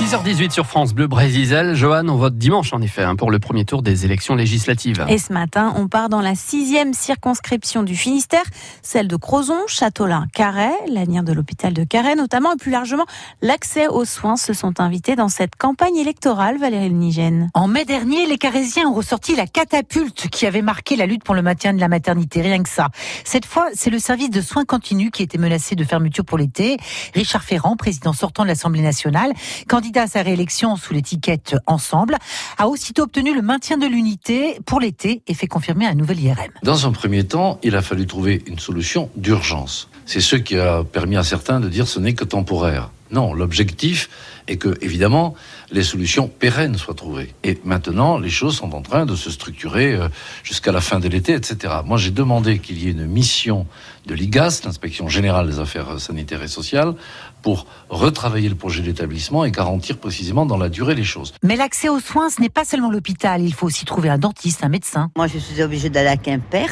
6h18 sur France Bleu Brésil. Johan, on vote dimanche en effet hein, pour le premier tour des élections législatives. Et ce matin, on part dans la sixième circonscription du Finistère, celle de Crozon, Châteaulin, Carhaix, l'avenir de l'hôpital de Carhaix notamment, et plus largement l'accès aux soins se sont invités dans cette campagne électorale, Valérie Nigène. En mai dernier, les Carhésiens ont ressorti la catapulte qui avait marqué la lutte pour le maintien de la maternité, rien que ça. Cette fois, c'est le service de soins continus qui était menacé de fermeture pour l'été. Richard Ferrand, président sortant de l'Assemblée nationale, candidat à sa réélection sous l'étiquette Ensemble, a aussitôt obtenu le maintien de l'unité pour l'été et fait confirmer un nouvel IRM. Dans un premier temps, il a fallu trouver une solution d'urgence. C'est ce qui a permis à certains de dire ce n'est que temporaire. Non, l'objectif est que, évidemment, les solutions pérennes soient trouvées. Et maintenant, les choses sont en train de se structurer euh, jusqu'à la fin de l'été, etc. Moi, j'ai demandé qu'il y ait une mission de l'IGAS, l'Inspection Générale des Affaires Sanitaires et Sociales, pour retravailler le projet d'établissement et garantir précisément dans la durée les choses. Mais l'accès aux soins, ce n'est pas seulement l'hôpital. Il faut aussi trouver un dentiste, un médecin. Moi, je suis obligée d'aller à Quimper.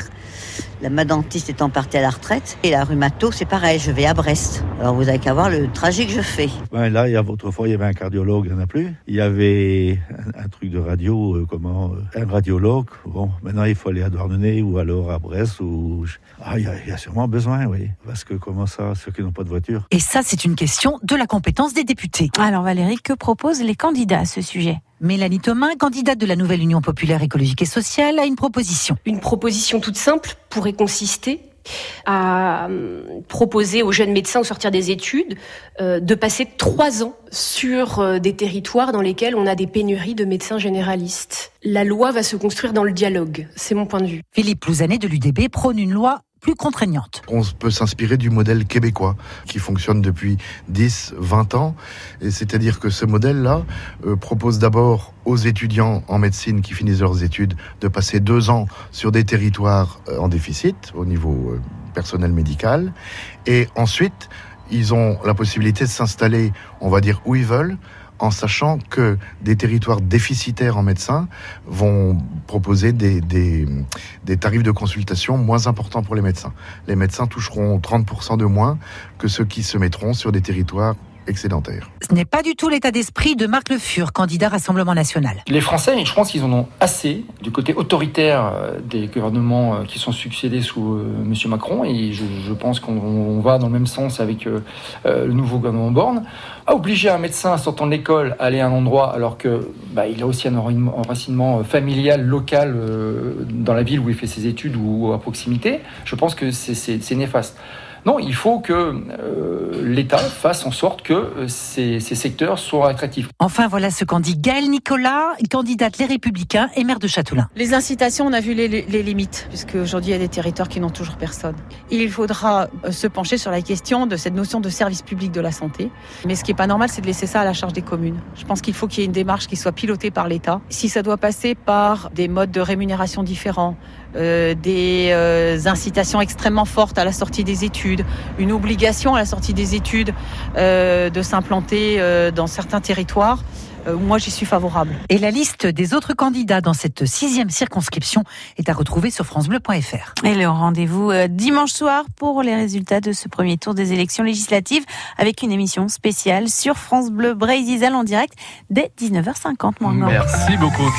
La, ma dentiste étant partie à la retraite. Et la rhumato, c'est pareil, je vais à Brest. Alors vous avez qu'à voir le trajet que je fais. Ben là, il y a, autrefois, il y avait un cardiologue, il n'y en a plus. Il y avait un, un truc de radio, euh, comment, euh, un radiologue. Bon, maintenant, il faut aller à Douarnenez ou alors à Brest. Ou... Ah, il y, y a sûrement besoin, oui. Parce que comment ça, ceux qui n'ont pas de voiture? Et ça, c'est une question de la compétence des députés. Alors Valérie, que proposent les candidats à ce sujet? Mélanie Thomas, candidate de la nouvelle Union populaire écologique et sociale, a une proposition. Une proposition toute simple pourrait consister à euh, proposer aux jeunes médecins au sortir des études euh, de passer trois ans sur euh, des territoires dans lesquels on a des pénuries de médecins généralistes. La loi va se construire dans le dialogue, c'est mon point de vue. Philippe Louzanet de l'UDB prône une loi On peut s'inspirer du modèle québécois qui fonctionne depuis 10, 20 ans. C'est-à-dire que ce modèle-là euh, propose d'abord aux étudiants en médecine qui finissent leurs études de passer deux ans sur des territoires euh, en déficit au niveau euh, personnel médical. Et ensuite, ils ont la possibilité de s'installer, on va dire, où ils veulent, en sachant que des territoires déficitaires en médecins vont proposer des, des, tarifs de consultation moins importants pour les médecins. Les médecins toucheront 30% de moins que ceux qui se mettront sur des territoires excédentaire. Ce n'est pas du tout l'état d'esprit de Marc Le Fur, candidat Rassemblement National. Les Français, je pense qu'ils en ont assez du côté autoritaire des gouvernements qui sont succédés sous euh, M. Macron, et je, je pense qu'on va dans le même sens avec euh, le nouveau gouvernement Borne. À obliger un médecin sortant de l'école à aller à un endroit alors que bah, il a aussi un enracinement familial, local euh, dans la ville où il fait ses études ou à proximité, je pense que c'est néfaste. Non, il faut que euh, l'État fasse en sorte que euh, ces, ces, secteurs soient attractifs. Enfin, voilà ce qu'en dit Gaëlle Nicolas, candidate Les Républicains et maire de Châteaulin. Les incitations, on a vu les, les limites, puisque aujourd'hui il y a des territoires qui n'ont toujours personne. Il faudra euh, se pencher sur la question de cette notion de service public de la santé. Mais ce qui n'est pas normal, c'est de laisser ça à la charge des communes. Je pense qu'il faut qu'il y ait une démarche qui soit pilotée par l'État. Si ça doit passer par des modes de rémunération différents, euh, des euh, incitations extrêmement fortes à la sortie des études, une obligation à la sortie des études euh, de s'implanter euh, dans certains territoires. Euh, moi, j'y suis favorable. Et la liste des autres candidats dans cette sixième circonscription est à retrouver sur francebleu.fr. Et le rendez-vous dimanche soir pour les résultats de ce premier tour des élections législatives avec une émission spéciale sur France Bleu Brésil en direct dès 19h50. Merci beaucoup.